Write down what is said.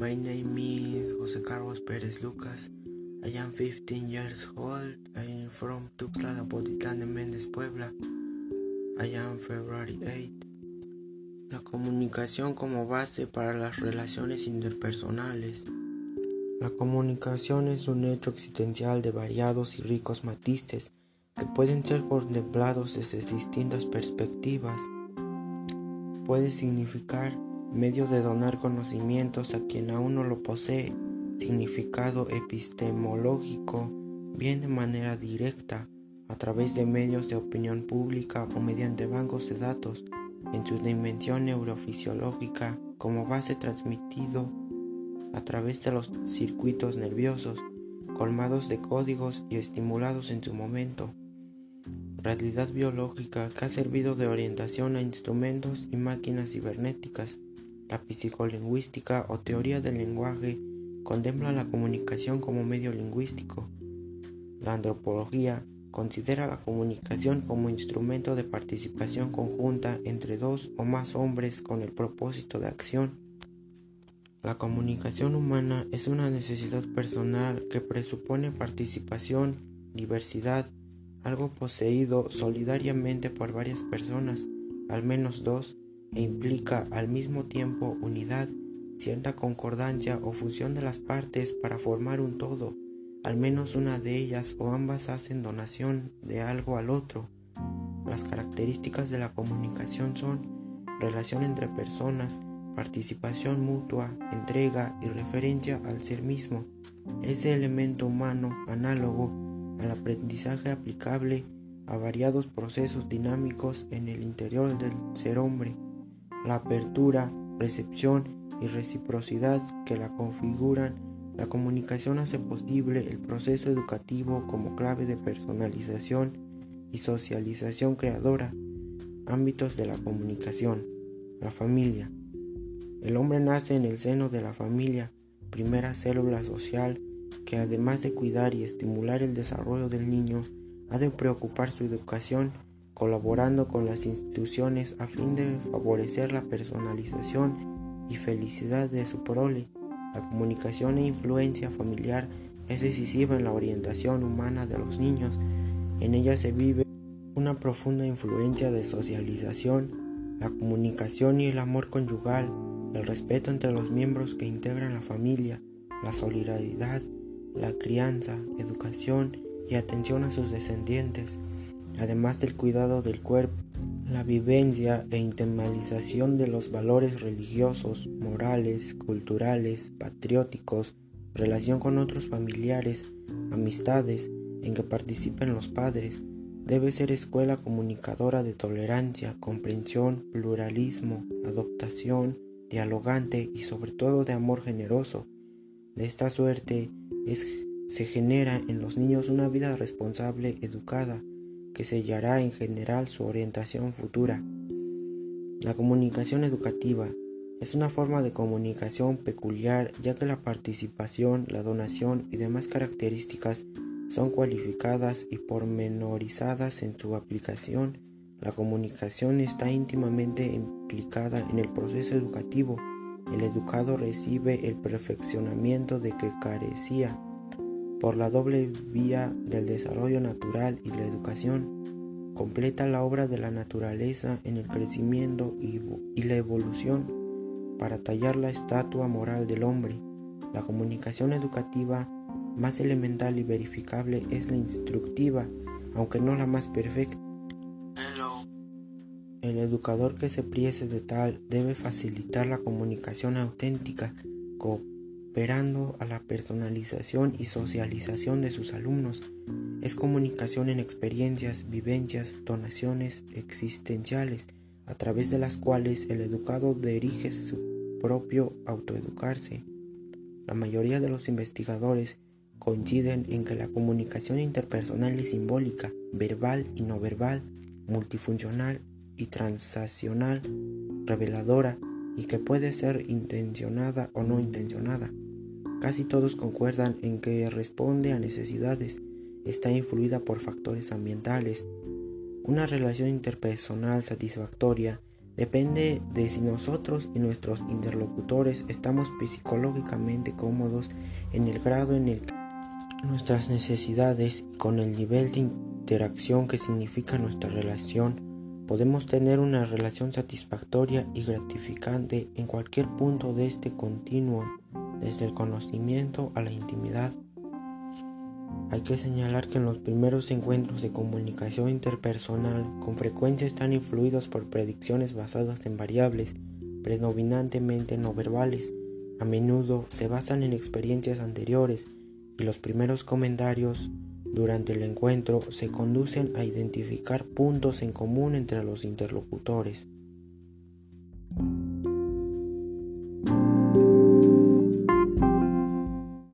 My name is José Carlos Pérez Lucas. I am 15 years old. I am from Tuxtla Zapotitlán de Méndez, Puebla. I am February 8. La comunicación como base para las relaciones interpersonales. La comunicación es un hecho existencial de variados y ricos matices que pueden ser contemplados desde distintas perspectivas. Puede significar medio de donar conocimientos a quien aún no lo posee, significado epistemológico, bien de manera directa, a través de medios de opinión pública o mediante bancos de datos, en su dimensión neurofisiológica como base transmitido a través de los circuitos nerviosos, colmados de códigos y estimulados en su momento. Realidad biológica que ha servido de orientación a instrumentos y máquinas cibernéticas la psicolingüística o teoría del lenguaje contempla la comunicación como medio lingüístico. La antropología considera la comunicación como instrumento de participación conjunta entre dos o más hombres con el propósito de acción. La comunicación humana es una necesidad personal que presupone participación, diversidad, algo poseído solidariamente por varias personas, al menos dos, e implica al mismo tiempo unidad, cierta concordancia o fusión de las partes para formar un todo. Al menos una de ellas o ambas hacen donación de algo al otro. Las características de la comunicación son relación entre personas, participación mutua, entrega y referencia al ser mismo. Ese elemento humano análogo al aprendizaje aplicable a variados procesos dinámicos en el interior del ser hombre la apertura, recepción y reciprocidad que la configuran, la comunicación hace posible el proceso educativo como clave de personalización y socialización creadora. Ámbitos de la comunicación. La familia. El hombre nace en el seno de la familia, primera célula social que además de cuidar y estimular el desarrollo del niño, ha de preocupar su educación colaborando con las instituciones a fin de favorecer la personalización y felicidad de su prole. La comunicación e influencia familiar es decisiva en la orientación humana de los niños. En ella se vive una profunda influencia de socialización, la comunicación y el amor conyugal, el respeto entre los miembros que integran la familia, la solidaridad, la crianza, educación y atención a sus descendientes además del cuidado del cuerpo, la vivencia e internalización de los valores religiosos, morales, culturales, patrióticos, relación con otros familiares, amistades en que participen los padres, debe ser escuela comunicadora de tolerancia, comprensión, pluralismo, adoptación, dialogante y sobre todo de amor generoso. De esta suerte se genera en los niños una vida responsable, educada, que sellará en general su orientación futura. La comunicación educativa es una forma de comunicación peculiar ya que la participación, la donación y demás características son cualificadas y pormenorizadas en su aplicación. La comunicación está íntimamente implicada en el proceso educativo. El educado recibe el perfeccionamiento de que carecía por la doble vía del desarrollo natural y la educación, completa la obra de la naturaleza en el crecimiento y, la evolución para tallar la estatua moral del hombre. La comunicación educativa más elemental y verificable es la instructiva, aunque no la más perfecta. El educador que se priese de tal debe facilitar la comunicación auténtica, operando a la personalización y socialización de sus alumnos. Es comunicación en experiencias, vivencias, donaciones existenciales, a través de las cuales el educado dirige su propio autoeducarse. La mayoría de los investigadores coinciden en que la comunicación interpersonal es simbólica, verbal y no verbal, multifuncional y transaccional, reveladora, y que puede ser intencionada o no intencionada. Casi todos concuerdan en que responde a necesidades, está influida por factores ambientales. Una relación interpersonal satisfactoria Depende de si nosotros y nuestros interlocutores estamos psicológicamente cómodos en el grado en el que nuestras necesidades y con el nivel de interacción que significa nuestra relación, podemos tener una relación satisfactoria y gratificante en cualquier punto de este continuo, desde el conocimiento a la intimidad. Hay que señalar que en los primeros encuentros de comunicación interpersonal con frecuencia están influidos por predicciones basadas en variables predominantemente no verbales. A menudo se basan en experiencias anteriores y los primeros comentarios durante el encuentro se conducen a identificar puntos en común entre los interlocutores.